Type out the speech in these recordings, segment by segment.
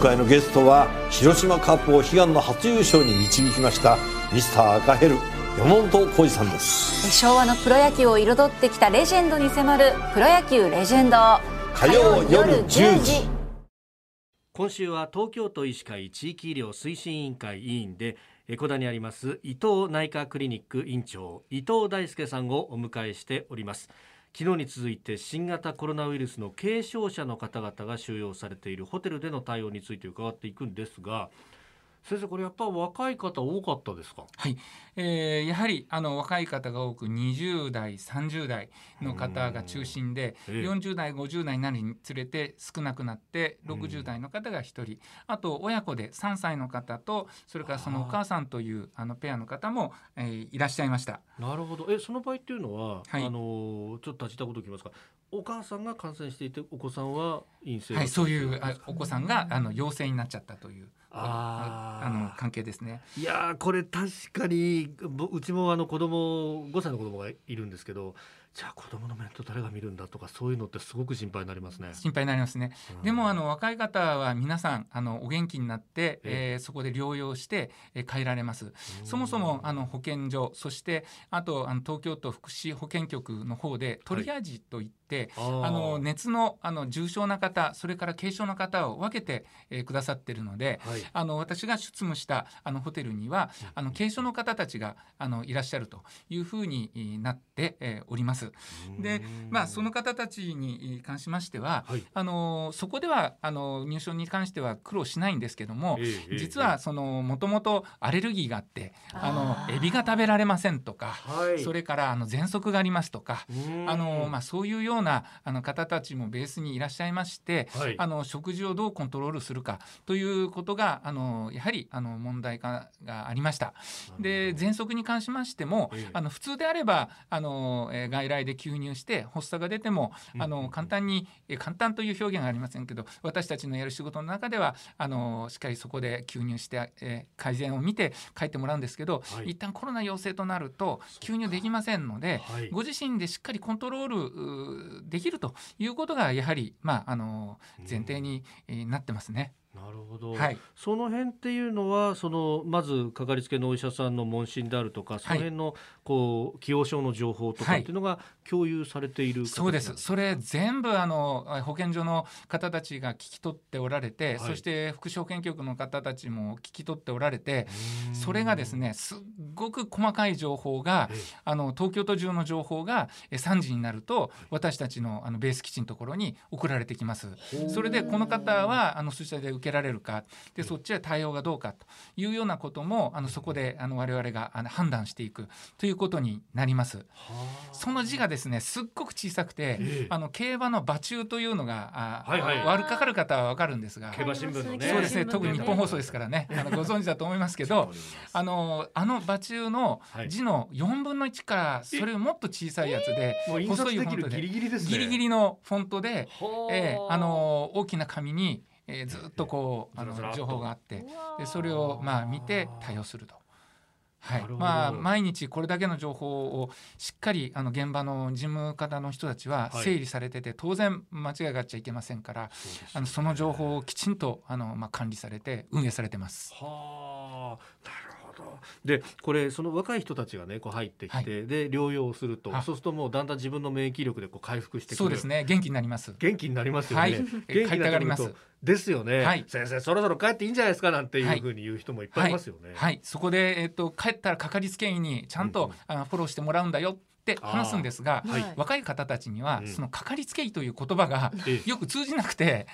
回のゲストは広島カップを悲願の初優勝に導きましたミスター赤ヘル山本浩二さんです。昭和のプロ野球を彩ってきたレジェンドに迫る「プロ野球レジェンド」火曜夜10時。今週は東京都医師会地域医療推進委員会委員で江古田にあります伊藤内科クリニック院長伊藤大輔さんをお迎えしております昨日に続いて新型コロナウイルスの軽症者の方々が収容されているホテルでの対応について伺っていくんですが先生これやっぱ若い方多かったですか？はい、えー、やはりあの若い方が多く20代30代の方が中心で、ええ。40代50代になるにつれて少なくなって60代の方が1人。あと親子で3歳の方とそれからそのお母さんというあのペアの方も、えーいらっしゃいました。なるほど。えその場合っていうのは、はい。あのちょっと立ちたこと聞きますか？お母さんが感染していてお子さんは陰性はい、そういうあお子さんがあの陽性になっちゃったという。あ関係ですね。いやこれ確かにうちもあの子供5歳の子供がいるんですけどじゃあ子供の面倒誰が見るんだとかそういうのってすごく心配になりますね。心配になりますね。うんでもあの若い方は皆さんあのお元気になって、ええーそこで療養して、えー帰られます。そもそもあの保健所そしてあとあの東京都福祉保健局の方でトリアージといって、あーあの熱のあの重症な方それから軽症の方を分けて、えーくださっているので、はいあの私が出務したあのホテルにはあの軽症の方たちがあのいらっしゃるというふうにえーなって、えーおります。でまあ、その方たちに関しましては、はい。あのそこではあの入所に関しては苦労しないんですけども、ええええ実はそのもともとアレルギーがあってあのエビが食べられませんとか、はい。それからあの喘息がありますとか。うん。あのまあ、そういうようなあの方たちもベースにいらっしゃいまして、はい。あの食事をどうコントロールするかということがあのやはりあの問題化がありました。で喘息に関しましても、ええ。あの普通であればあの、えー外来で吸入して発作が出てもあの簡単に、えー簡単という表現がありませんけど私たちのやる仕事の中ではあのしっかりそこで吸入して、えー改善を見て帰ってもらうんですけど、はい。一旦コロナ陽性となると吸入できませんので、はい。ご自身でしっかりコントロールできるということがやはり、まあ、あの前提にえーなってますね。なるほど、はい。その辺っていうのはそのまずかかりつけのお医者さんの問診であるとかその辺のこう既往症の情報とかっていうのが共有されている形そうです。それ全部あの保健所の方たちが聞き取っておられて、はい。そして福祉保健局の方たちも聞き取っておられてうん。それがですねすっごく細かい情報がええ。あの東京都中の情報がえ3時になると私たちのあのベース基地のところに送られてきます。それでこの方はあのそちらで受けられるか。でそっちで対応がどうかというようなこともあのそこであの我々があの判断していくということになります。はあ。その字がですねすっごく小さくて、ええ。あの競馬の馬中というのがあ、はいはい。悪かかる方はわかるんですが競馬新聞のね。そうですね特に日本放送ですからね。あのご存知だと思いますけど あのあの馬中のはい。字の4分の1からそれをもっと小さいやつで、もう印刷細いフォントでギリギリですね。ギリギリのフォントで、はあ。えーあの大きな紙に、えーずっとこうあの情報があってでそれをまあ見て対応すると。はいまあ、毎日これだけの情報をしっかりあの現場の事務方の人たちははい整理されてて、当然間違いがあっちゃいけませんからそうですあのその情報をきちんとあの、まあ、管理されて運営されてます。はあ、なる。で、これその若い人たちがね、こう入ってきて、はい。で療養をすると、あそうするともうだんだん自分の免疫力でこう回復してくる。そうです。ね。元気になります。元気になりますよね。はい。元気になりますですよね、はい。先生そろそろ帰っていいんじゃないですかなんていうふうに言う人もいっぱいいますよね。はい、そこで、えっと帰ったらかかりつけ医にちゃんと、うんうん。あのフォローしてもらうんだよって話すんですが、はい。若い方たちには、うん。そのかかりつけ医という言葉がえよく通じなくて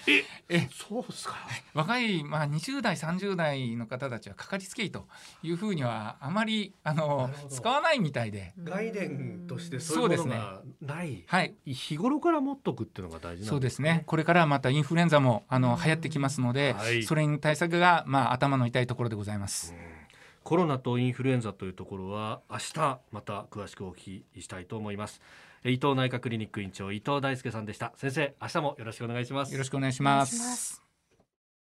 えそうですか？若い、まあ、20代30代の方たちはかかりつけ医というふうにはあまりあの使わないみたいで。概念としてそういうものがない。はい。日頃から持っとくっていうのが大事なんですそうですね。これからまたインフルエンザもあの流行ってきますので、はい。それに対策がまあ頭の痛いところでございます。コロナとインフルエンザというところは明日また詳しくお聞きしたいと思います。え伊藤内科クリニック院長伊藤大輔さんでした。先生明日もよろしくお願いします。よろしくお願いしお願いまします。